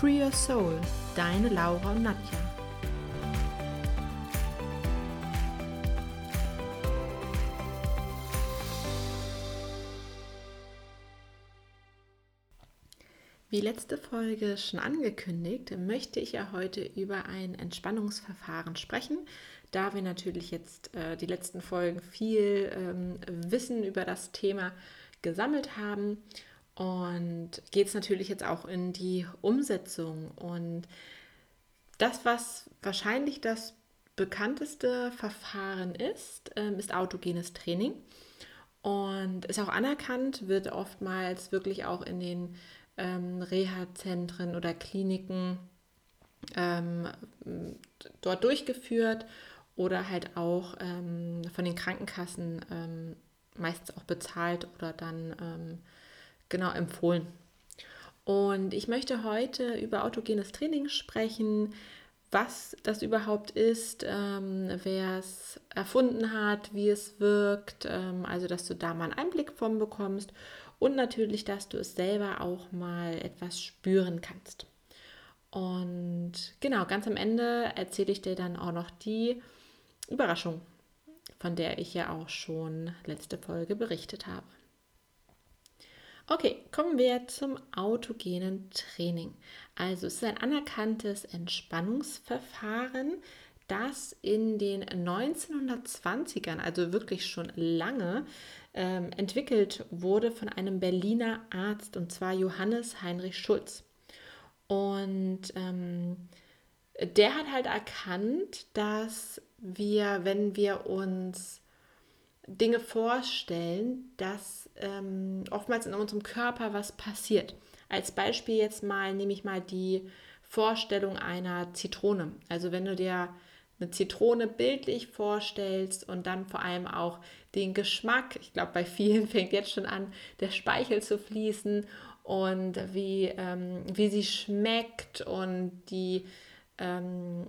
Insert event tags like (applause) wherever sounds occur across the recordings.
Free Your Soul, deine Laura und Nadja. Wie letzte Folge schon angekündigt, möchte ich ja heute über ein Entspannungsverfahren sprechen, da wir natürlich jetzt äh, die letzten Folgen viel ähm, Wissen über das Thema gesammelt haben und geht es natürlich jetzt auch in die Umsetzung. Und das, was wahrscheinlich das bekannteste Verfahren ist, ähm, ist autogenes Training. Und ist auch anerkannt, wird oftmals wirklich auch in den ähm, Reha-Zentren oder Kliniken ähm, dort durchgeführt oder halt auch ähm, von den Krankenkassen ähm, meistens auch bezahlt oder dann ähm, genau empfohlen. Und ich möchte heute über autogenes Training sprechen, was das überhaupt ist, ähm, wer es erfunden hat, wie es wirkt, ähm, also dass du da mal einen Einblick von bekommst und natürlich, dass du es selber auch mal etwas spüren kannst. Und genau, ganz am Ende erzähle ich dir dann auch noch die Überraschung, von der ich ja auch schon letzte Folge berichtet habe. Okay, kommen wir zum autogenen Training. Also es ist ein anerkanntes Entspannungsverfahren, das in den 1920ern, also wirklich schon lange, ähm, entwickelt wurde von einem Berliner Arzt, und zwar Johannes Heinrich Schulz. Und ähm, der hat halt erkannt, dass wir, wenn wir uns Dinge vorstellen, dass ähm, oftmals in unserem Körper was passiert. Als Beispiel jetzt mal nehme ich mal die Vorstellung einer Zitrone. Also wenn du dir eine Zitrone bildlich vorstellst und dann vor allem auch den Geschmack, ich glaube bei vielen (laughs) fängt jetzt schon an, der Speichel zu fließen und wie, ähm, wie sie schmeckt und die, ähm,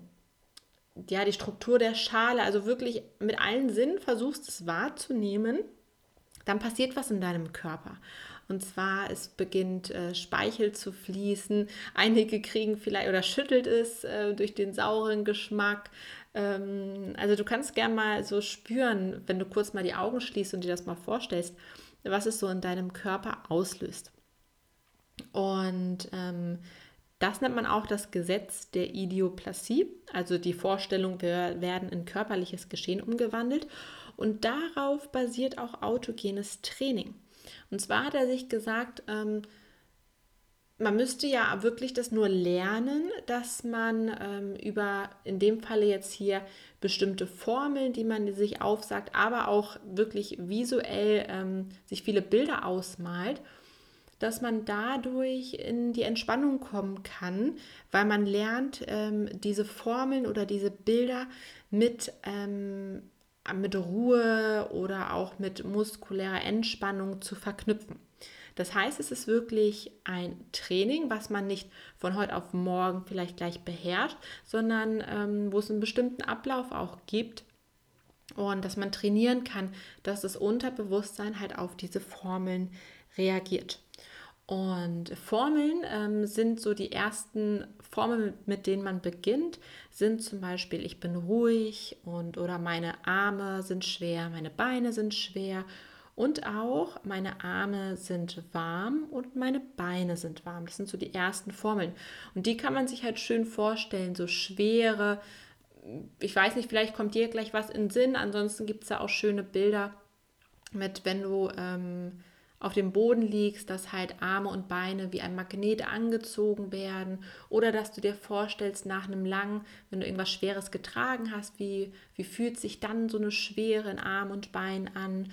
ja, die Struktur der Schale, also wirklich mit allen Sinnen versuchst es wahrzunehmen dann passiert was in deinem Körper. Und zwar, es beginnt äh, Speichel zu fließen. Einige kriegen vielleicht oder schüttelt es äh, durch den sauren Geschmack. Ähm, also du kannst gerne mal so spüren, wenn du kurz mal die Augen schließt und dir das mal vorstellst, was es so in deinem Körper auslöst. Und ähm, das nennt man auch das Gesetz der Idioplasie, also die Vorstellung, wir werden in körperliches Geschehen umgewandelt. Und darauf basiert auch autogenes Training. Und zwar hat er sich gesagt, ähm, man müsste ja wirklich das nur lernen, dass man ähm, über, in dem Falle jetzt hier, bestimmte Formeln, die man sich aufsagt, aber auch wirklich visuell ähm, sich viele Bilder ausmalt, dass man dadurch in die Entspannung kommen kann, weil man lernt, ähm, diese Formeln oder diese Bilder mit ähm, mit Ruhe oder auch mit muskulärer Entspannung zu verknüpfen. Das heißt, es ist wirklich ein Training, was man nicht von heute auf morgen vielleicht gleich beherrscht, sondern ähm, wo es einen bestimmten Ablauf auch gibt und dass man trainieren kann, dass das Unterbewusstsein halt auf diese Formeln reagiert. Und Formeln ähm, sind so die ersten Formeln, mit denen man beginnt, sind zum Beispiel ich bin ruhig und oder meine Arme sind schwer, meine Beine sind schwer und auch meine Arme sind warm und meine Beine sind warm. Das sind so die ersten Formeln. Und die kann man sich halt schön vorstellen, so schwere, ich weiß nicht, vielleicht kommt dir gleich was in Sinn, ansonsten gibt es da auch schöne Bilder mit, wenn du... Ähm, auf dem Boden liegst, dass halt Arme und Beine wie ein Magnet angezogen werden oder dass du dir vorstellst, nach einem langen, wenn du irgendwas Schweres getragen hast, wie, wie fühlt sich dann so eine Schwere in Arm und Bein an.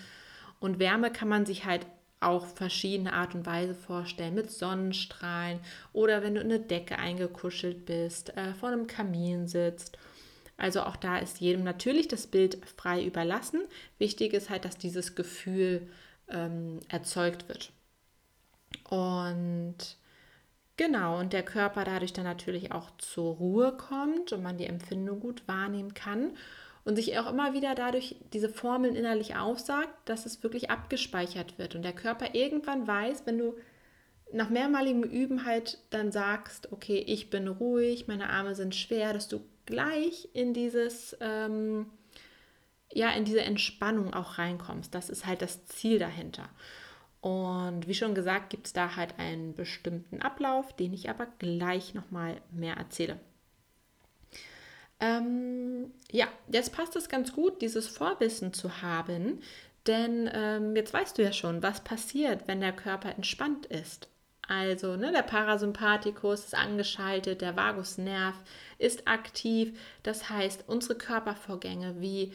Und Wärme kann man sich halt auch verschiedene Art und Weise vorstellen, mit Sonnenstrahlen oder wenn du in eine Decke eingekuschelt bist, äh, vor einem Kamin sitzt. Also auch da ist jedem natürlich das Bild frei überlassen. Wichtig ist halt, dass dieses Gefühl ähm, erzeugt wird. Und genau, und der Körper dadurch dann natürlich auch zur Ruhe kommt und man die Empfindung gut wahrnehmen kann und sich auch immer wieder dadurch diese Formeln innerlich aufsagt, dass es wirklich abgespeichert wird und der Körper irgendwann weiß, wenn du nach mehrmaligem Üben halt dann sagst, okay, ich bin ruhig, meine Arme sind schwer, dass du gleich in dieses, ähm, ja, in diese Entspannung auch reinkommst. Das ist halt das Ziel dahinter. Und wie schon gesagt, gibt es da halt einen bestimmten Ablauf, den ich aber gleich nochmal mehr erzähle. Ähm, ja, jetzt passt es ganz gut, dieses Vorwissen zu haben, denn ähm, jetzt weißt du ja schon, was passiert, wenn der Körper entspannt ist. Also ne, der Parasympathikus ist angeschaltet, der Vagusnerv ist aktiv. Das heißt, unsere Körpervorgänge wie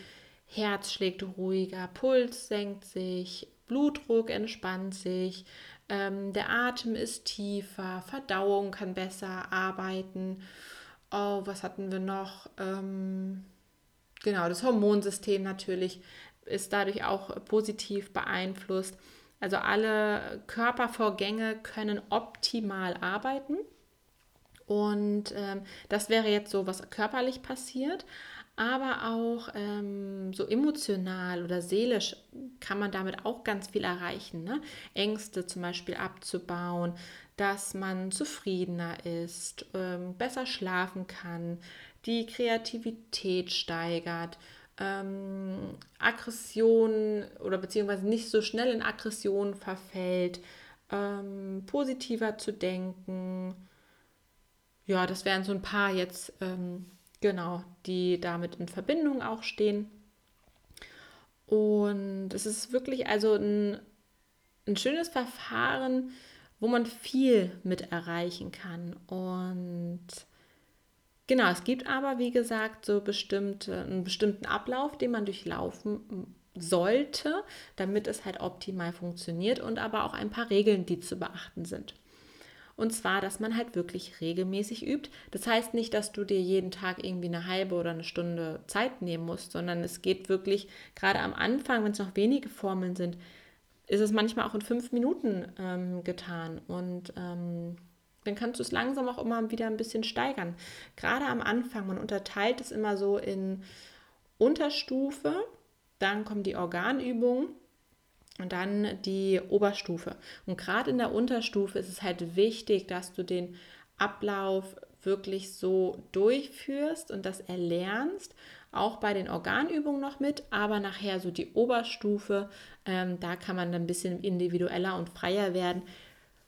Herz schlägt ruhiger, Puls senkt sich, Blutdruck entspannt sich, ähm, der Atem ist tiefer, Verdauung kann besser arbeiten. Oh, was hatten wir noch? Ähm, genau, das Hormonsystem natürlich ist dadurch auch positiv beeinflusst. Also alle Körpervorgänge können optimal arbeiten. Und ähm, das wäre jetzt so, was körperlich passiert. Aber auch ähm, so emotional oder seelisch kann man damit auch ganz viel erreichen. Ne? Ängste zum Beispiel abzubauen, dass man zufriedener ist, ähm, besser schlafen kann, die Kreativität steigert ähm, Aggression oder beziehungsweise nicht so schnell in Aggression verfällt, ähm, positiver zu denken. Ja, das wären so ein paar jetzt, ähm, genau, die damit in Verbindung auch stehen. Und es ist wirklich also ein, ein schönes Verfahren, wo man viel mit erreichen kann. Und Genau, es gibt aber, wie gesagt, so bestimmte, einen bestimmten Ablauf, den man durchlaufen sollte, damit es halt optimal funktioniert und aber auch ein paar Regeln, die zu beachten sind. Und zwar, dass man halt wirklich regelmäßig übt. Das heißt nicht, dass du dir jeden Tag irgendwie eine halbe oder eine Stunde Zeit nehmen musst, sondern es geht wirklich gerade am Anfang, wenn es noch wenige Formeln sind, ist es manchmal auch in fünf Minuten ähm, getan. Und ähm, dann kannst du es langsam auch immer wieder ein bisschen steigern. Gerade am Anfang, man unterteilt es immer so in Unterstufe, dann kommen die Organübungen und dann die Oberstufe. Und gerade in der Unterstufe ist es halt wichtig, dass du den Ablauf wirklich so durchführst und das erlernst, auch bei den Organübungen noch mit, aber nachher so die Oberstufe, ähm, da kann man dann ein bisschen individueller und freier werden.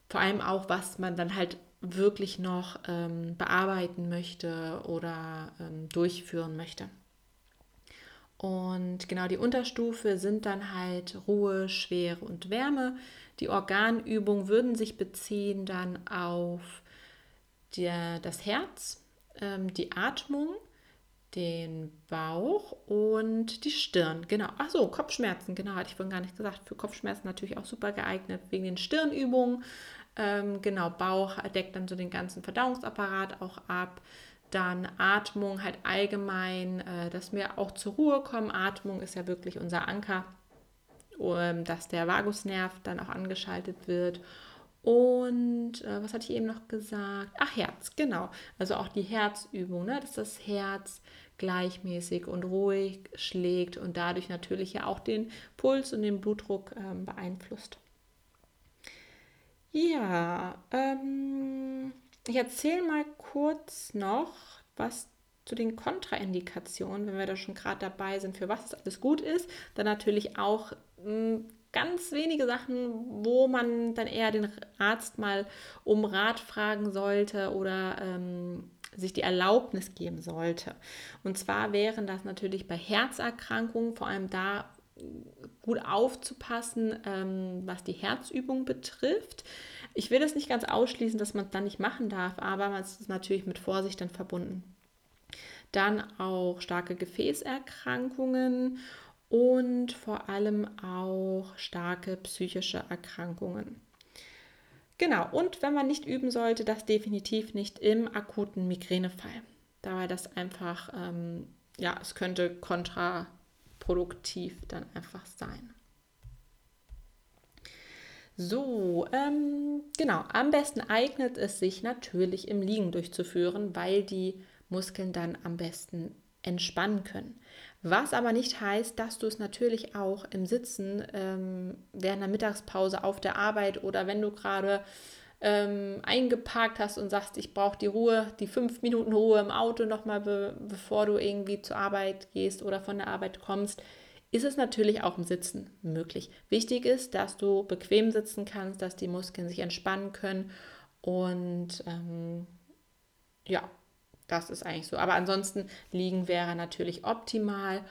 Vor allem auch, was man dann halt wirklich noch ähm, bearbeiten möchte oder ähm, durchführen möchte. Und genau die Unterstufe sind dann halt Ruhe, Schwere und Wärme. Die Organübungen würden sich beziehen dann auf der, das Herz, ähm, die Atmung, den Bauch und die Stirn. Genau. Ach so, Kopfschmerzen. Genau, hatte ich vorhin gar nicht gesagt. Für Kopfschmerzen natürlich auch super geeignet wegen den Stirnübungen. Ähm, genau, Bauch deckt dann so den ganzen Verdauungsapparat auch ab. Dann Atmung halt allgemein, äh, dass wir auch zur Ruhe kommen. Atmung ist ja wirklich unser Anker, ähm, dass der Vagusnerv dann auch angeschaltet wird. Und äh, was hatte ich eben noch gesagt? Ach, Herz, genau. Also auch die Herzübung, ne? dass das Herz gleichmäßig und ruhig schlägt und dadurch natürlich ja auch den Puls und den Blutdruck ähm, beeinflusst. Ja, ähm, ich erzähle mal kurz noch was zu den Kontraindikationen, wenn wir da schon gerade dabei sind, für was es alles gut ist. Dann natürlich auch hm, ganz wenige Sachen, wo man dann eher den Arzt mal um Rat fragen sollte oder ähm, sich die Erlaubnis geben sollte. Und zwar wären das natürlich bei Herzerkrankungen, vor allem da gut aufzupassen, ähm, was die Herzübung betrifft. Ich will das nicht ganz ausschließen, dass man es dann nicht machen darf, aber man ist natürlich mit Vorsicht dann verbunden. Dann auch starke Gefäßerkrankungen und vor allem auch starke psychische Erkrankungen. Genau, und wenn man nicht üben sollte, das definitiv nicht im akuten Migränefall. Da das einfach, ähm, ja, es könnte kontraproduktiv dann einfach sein. So, ähm, genau, am besten eignet es sich natürlich im Liegen durchzuführen, weil die Muskeln dann am besten entspannen können. Was aber nicht heißt, dass du es natürlich auch im Sitzen ähm, während der Mittagspause auf der Arbeit oder wenn du gerade ähm, eingeparkt hast und sagst, ich brauche die Ruhe, die fünf Minuten Ruhe im Auto nochmal, be bevor du irgendwie zur Arbeit gehst oder von der Arbeit kommst, ist es natürlich auch im Sitzen möglich. Wichtig ist, dass du bequem sitzen kannst, dass die Muskeln sich entspannen können und ähm, ja, das ist eigentlich so. Aber ansonsten liegen wäre natürlich optimal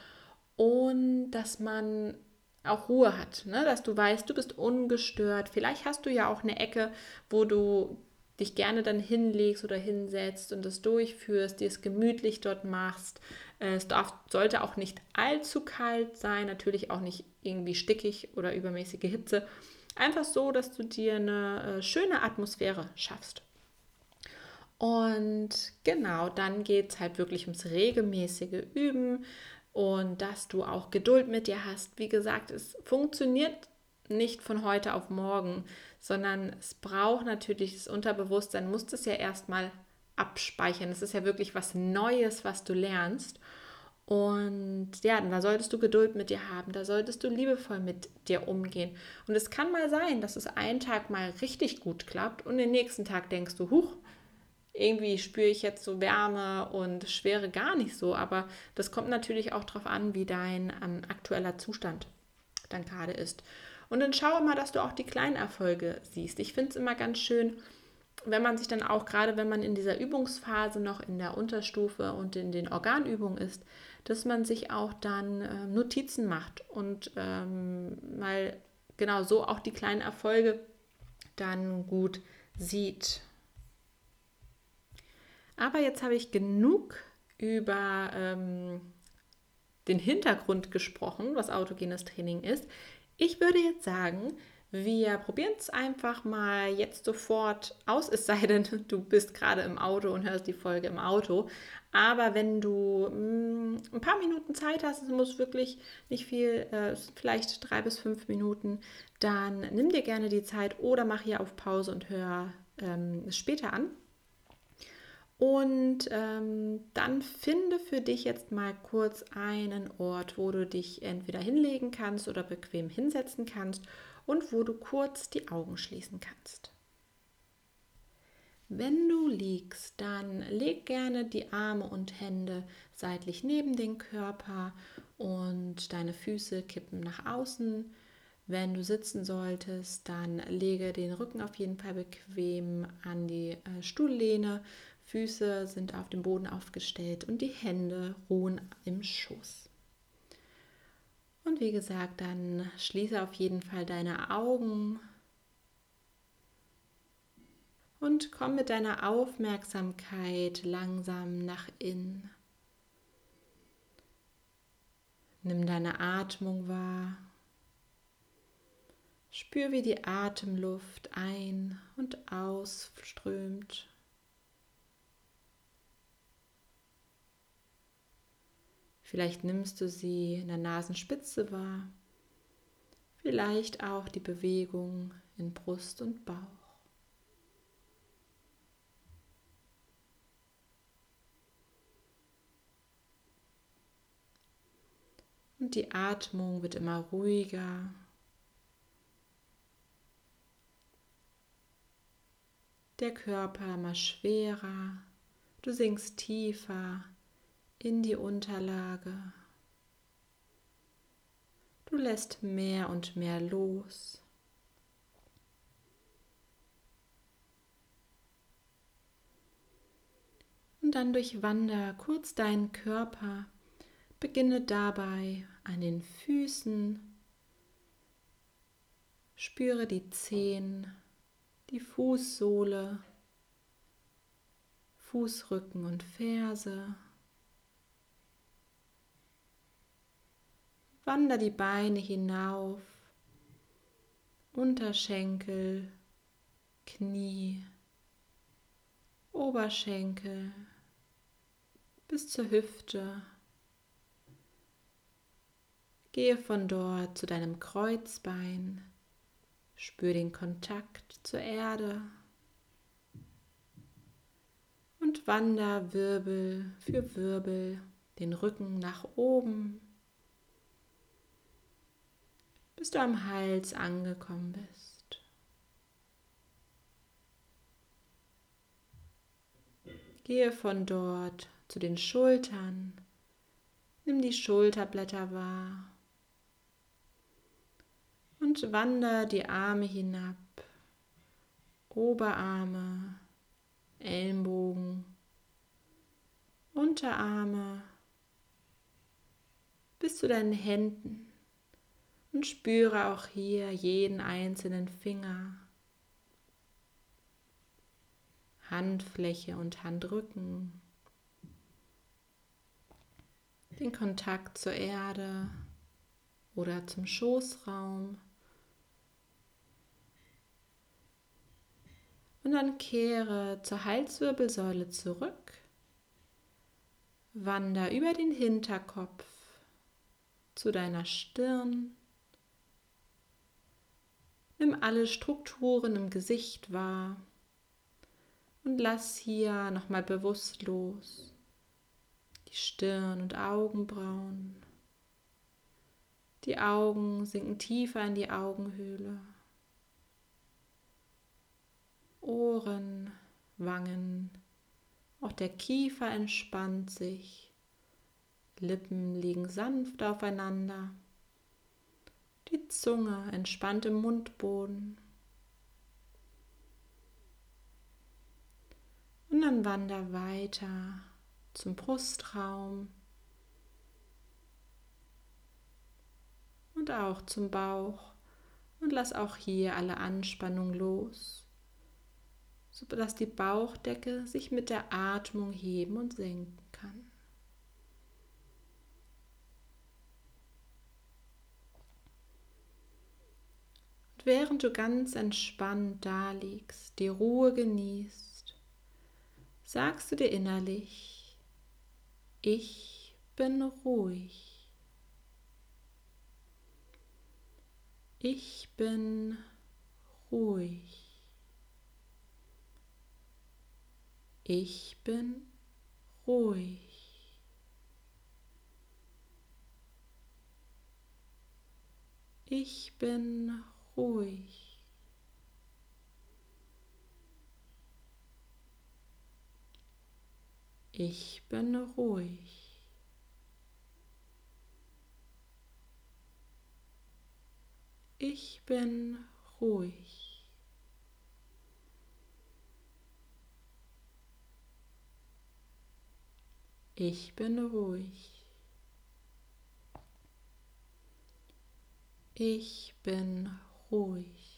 und dass man auch Ruhe hat, ne? dass du weißt, du bist ungestört. Vielleicht hast du ja auch eine Ecke, wo du dich gerne dann hinlegst oder hinsetzt und das durchführst, dir es gemütlich dort machst. Es darf, sollte auch nicht allzu kalt sein, natürlich auch nicht irgendwie stickig oder übermäßige Hitze. Einfach so, dass du dir eine äh, schöne Atmosphäre schaffst. Und genau, dann geht es halt wirklich ums regelmäßige Üben und dass du auch Geduld mit dir hast. Wie gesagt, es funktioniert nicht von heute auf morgen, sondern es braucht natürlich das Unterbewusstsein, muss das ja erstmal abspeichern. Es ist ja wirklich was Neues, was du lernst. Und ja, da solltest du Geduld mit dir haben, da solltest du liebevoll mit dir umgehen. Und es kann mal sein, dass es einen Tag mal richtig gut klappt und den nächsten Tag denkst du, huch, irgendwie spüre ich jetzt so Wärme und Schwere gar nicht so. Aber das kommt natürlich auch darauf an, wie dein ähm, aktueller Zustand dann gerade ist. Und dann schau immer, dass du auch die kleinen Erfolge siehst. Ich finde es immer ganz schön, wenn man sich dann auch, gerade wenn man in dieser Übungsphase noch in der Unterstufe und in den Organübungen ist, dass man sich auch dann äh, Notizen macht und ähm, mal genau so auch die kleinen Erfolge dann gut sieht. Aber jetzt habe ich genug über ähm, den Hintergrund gesprochen, was autogenes Training ist. Ich würde jetzt sagen, wir probieren es einfach mal jetzt sofort aus, es sei denn, (laughs) du bist gerade im Auto und hörst die Folge im Auto. Aber wenn du mh, mm, ein paar Minuten Zeit hast, es muss wirklich nicht viel, äh, vielleicht drei bis fünf Minuten, dann nimm dir gerne die Zeit oder mach hier auf Pause und hör ähm, es später an. Und ähm, dann finde für dich jetzt mal kurz einen Ort, wo du dich entweder hinlegen kannst oder bequem hinsetzen kannst und wo du kurz die Augen schließen kannst. Wenn du liegst, dann leg gerne die Arme und Hände seitlich neben den Körper und deine Füße kippen nach außen. Wenn du sitzen solltest, dann lege den Rücken auf jeden Fall bequem an die äh, Stuhllehne Füße sind auf dem Boden aufgestellt und die Hände ruhen im Schoß. Und wie gesagt, dann schließe auf jeden Fall deine Augen und komm mit deiner Aufmerksamkeit langsam nach innen. Nimm deine Atmung wahr. Spür, wie die Atemluft ein- und ausströmt. Vielleicht nimmst du sie in der Nasenspitze wahr, vielleicht auch die Bewegung in Brust und Bauch. Und die Atmung wird immer ruhiger. Der Körper immer schwerer. Du sinkst tiefer in die Unterlage. Du lässt mehr und mehr los. Und dann durchwander kurz deinen Körper. Beginne dabei an den Füßen. Spüre die Zehen, die Fußsohle, Fußrücken und Ferse. Wander die Beine hinauf, Unterschenkel, Knie, Oberschenkel bis zur Hüfte. Gehe von dort zu deinem Kreuzbein, spür den Kontakt zur Erde. Und wander Wirbel für Wirbel den Rücken nach oben, bis du am Hals angekommen bist. Gehe von dort zu den Schultern, nimm die Schulterblätter wahr. Und wander die Arme hinab, Oberarme, Ellenbogen, Unterarme. Bis zu deinen Händen und spüre auch hier jeden einzelnen Finger, Handfläche und Handrücken, den Kontakt zur Erde oder zum Schoßraum. Und dann kehre zur Halswirbelsäule zurück. Wander über den Hinterkopf zu deiner Stirn. Nimm alle Strukturen im Gesicht wahr und lass hier nochmal bewusst los. Die Stirn und Augenbrauen. Die Augen sinken tiefer in die Augenhöhle. Ohren, Wangen, auch der Kiefer entspannt sich, Lippen liegen sanft aufeinander, die Zunge entspannt im Mundboden. Und dann wander weiter zum Brustraum. Und auch zum Bauch. Und lass auch hier alle Anspannung los sodass die Bauchdecke sich mit der Atmung heben und senken kann. Und während du ganz entspannt da liegst, die Ruhe genießt, sagst du dir innerlich, ich bin ruhig. Ich bin ruhig. Ich bin ruhig. Ich bin ruhig. Ich bin ruhig. Ich bin ruhig. Ich bin ruhig. Ich bin ruhig.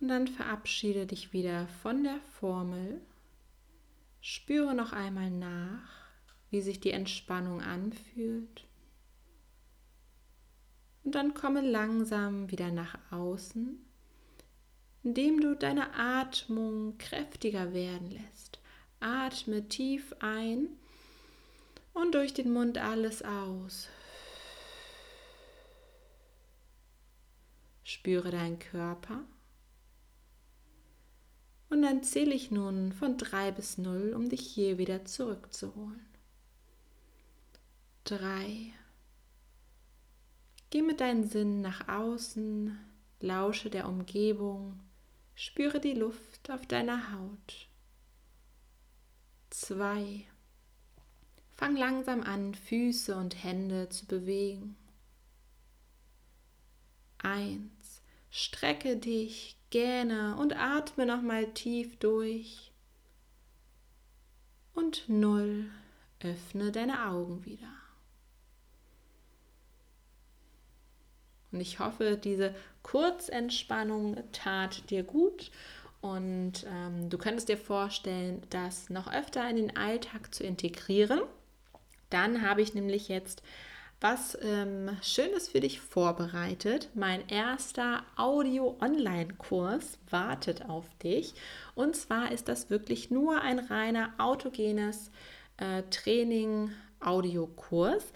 Und dann verabschiede dich wieder von der Formel. Spüre noch einmal nach, wie sich die Entspannung anfühlt. Und dann komme langsam wieder nach außen, indem du deine Atmung kräftiger werden lässt. Atme tief ein und durch den Mund alles aus. Spüre deinen Körper. Und dann zähle ich nun von 3 bis 0, um dich hier wieder zurückzuholen. 3, Geh mit deinen Sinnen nach außen, lausche der Umgebung, spüre die Luft auf deiner Haut. 2. Fang langsam an, Füße und Hände zu bewegen. 1. Strecke dich, gähne und atme nochmal tief durch. Und 0. Öffne deine Augen wieder. Und ich hoffe, diese Kurzentspannung tat dir gut und ähm, du könntest dir vorstellen, das noch öfter in den Alltag zu integrieren. Dann habe ich nämlich jetzt was ähm, Schönes für dich vorbereitet. Mein erster Audio-Online-Kurs wartet auf dich. Und zwar ist das wirklich nur ein reiner autogenes äh, Training-Audiokurs.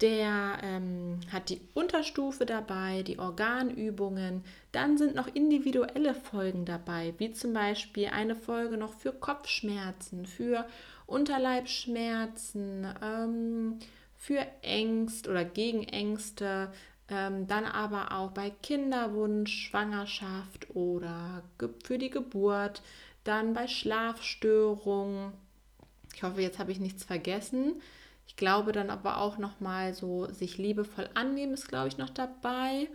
Der ähm, hat die Unterstufe dabei, die Organübungen. Dann sind noch individuelle Folgen dabei, wie zum Beispiel eine Folge noch für Kopfschmerzen, für Unterleibschmerzen, ähm, für Ängste oder gegen Ängste. Ähm, dann aber auch bei Kinderwunsch, Schwangerschaft oder für die Geburt. Dann bei Schlafstörungen. Ich hoffe, jetzt habe ich nichts vergessen. Ich glaube dann aber auch noch mal so sich liebevoll annehmen ist glaube ich noch dabei.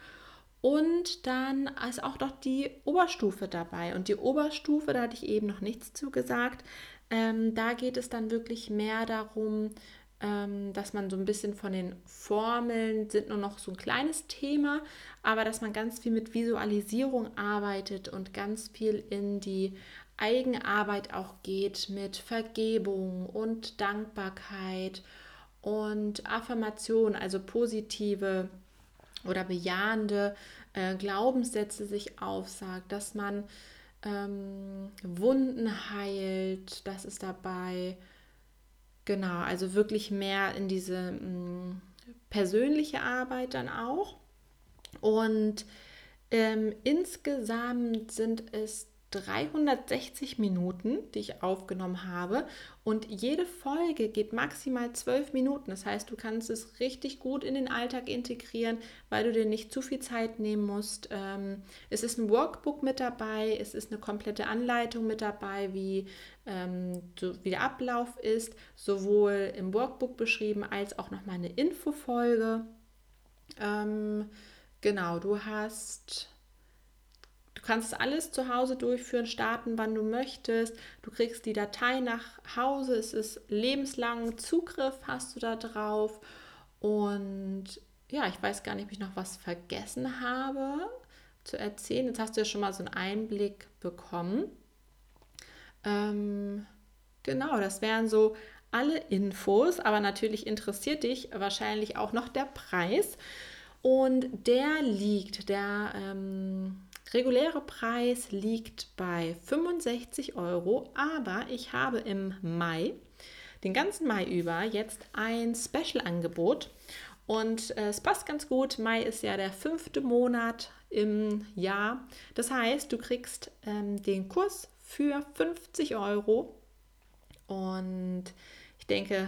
Und dann ist auch noch die Oberstufe dabei. Und die Oberstufe, da hatte ich eben noch nichts zu gesagt. Ähm, da geht es dann wirklich mehr darum, ähm, dass man so ein bisschen von den Formeln sind nur noch so ein kleines Thema, aber dass man ganz viel mit Visualisierung arbeitet und ganz viel in die Eigenarbeit auch geht mit Vergebung und Dankbarkeit und Affirmation, also positive oder bejahende äh, Glaubenssätze sich aufsagt, dass man ähm, Wunden heilt, das ist dabei. Genau, also wirklich mehr in diese mh, mm, persönliche Arbeit dann auch. Und ähm, insgesamt sind es 360 Minuten, die ich aufgenommen habe. Und jede Folge geht maximal 12 Minuten. Das heißt, du kannst es richtig gut in den Alltag integrieren, weil du dir nicht zu viel Zeit nehmen musst. Ähm, es ist ein Workbook mit dabei, es ist eine komplette Anleitung mit dabei, wie, ähm, wie der Ablauf ist, sowohl im Workbook beschrieben als auch nochmal eine Infofolge. Ähm, genau, du hast kannst alles zu Hause durchführen, starten, wann du möchtest. Du kriegst die Datei nach Hause. Es ist lebenslang Zugriff hast du da drauf. Und ja, ich weiß gar nicht, ob ich noch was vergessen habe zu erzählen. Jetzt hast du ja schon mal so einen Einblick bekommen. Ähm, genau, das wären so alle Infos, aber natürlich interessiert dich wahrscheinlich auch noch der Preis. Und der liegt, der ähm, reguläre Preis liegt bei 65 Euro, aber ich habe im Mai, den ganzen Mai über, jetzt ein Special-Angebot. Und äh, es passt ganz gut. Mai ist ja der fünfte Monat im Jahr. Das heißt, du kriegst ähm, den Kurs für 50 Euro. Und ich denke,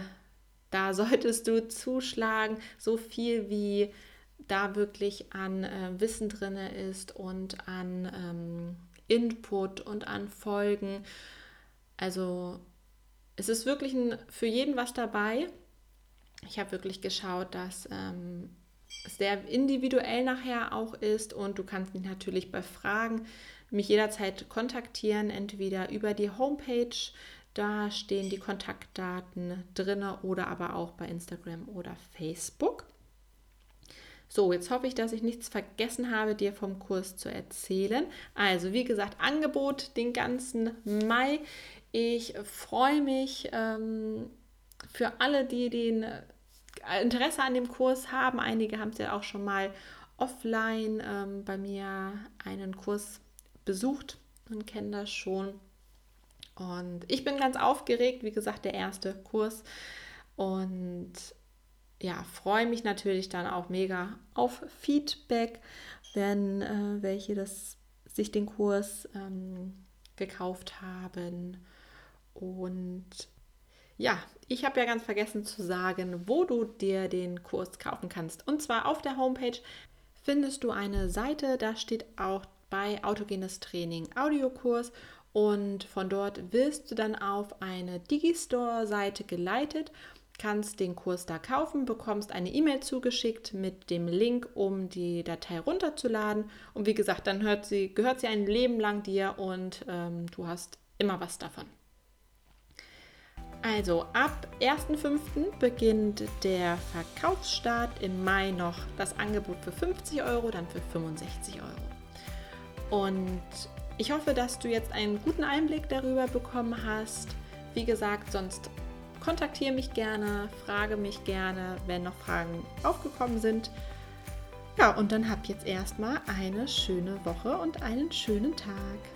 da (laughs) solltest du zuschlagen. So viel wie da wirklich an äh, Wissen drin ist und an ähm, Input und an Folgen. Also es ist wirklich ein, für jeden was dabei. Ich habe wirklich geschaut, dass ähm, es sehr individuell nachher auch ist und du kannst mich natürlich bei Fragen mich jederzeit kontaktieren, entweder über die Homepage, da stehen die Kontaktdaten drin oder aber auch bei Instagram oder Facebook. So, jetzt hoffe ich, dass ich nichts vergessen habe, dir vom Kurs zu erzählen. Also, wie gesagt, Angebot den ganzen Mai. Ich freue mich ähm, für alle, die den äh, Interesse an dem Kurs haben. Einige haben es ja auch schon mal offline ähm, bei mir einen Kurs besucht und kennen das schon. Und ich bin ganz aufgeregt, wie gesagt, der erste Kurs. Und ja, freue mich natürlich dann auch mega auf Feedback, wenn äh, welche das, sich den Kurs ähm, gekauft haben. Und ja, ich habe ja ganz vergessen zu sagen, wo du dir den Kurs kaufen kannst. Und zwar auf der Homepage findest du eine Seite, da steht auch bei Autogenes Training Audiokurs und von dort wirst du dann auf eine Digistore-Seite geleitet kannst den Kurs da kaufen, bekommst eine E-Mail zugeschickt mit dem Link, um die Datei runterzuladen. Und wie gesagt, dann hört sie, gehört sie ein Leben lang dir und ähm, du hast immer was davon. Also ab 1.5. beginnt der Verkaufsstart. Im Mai noch das Angebot für 50 Euro, dann für 65 Euro. Und ich hoffe, dass du jetzt einen guten Einblick darüber bekommen hast. Wie gesagt, sonst kontaktiere mich gerne, frage mich gerne, wenn noch Fragen aufgekommen sind. Ja, und dann hab jetzt erstmal eine schöne Woche und einen schönen Tag.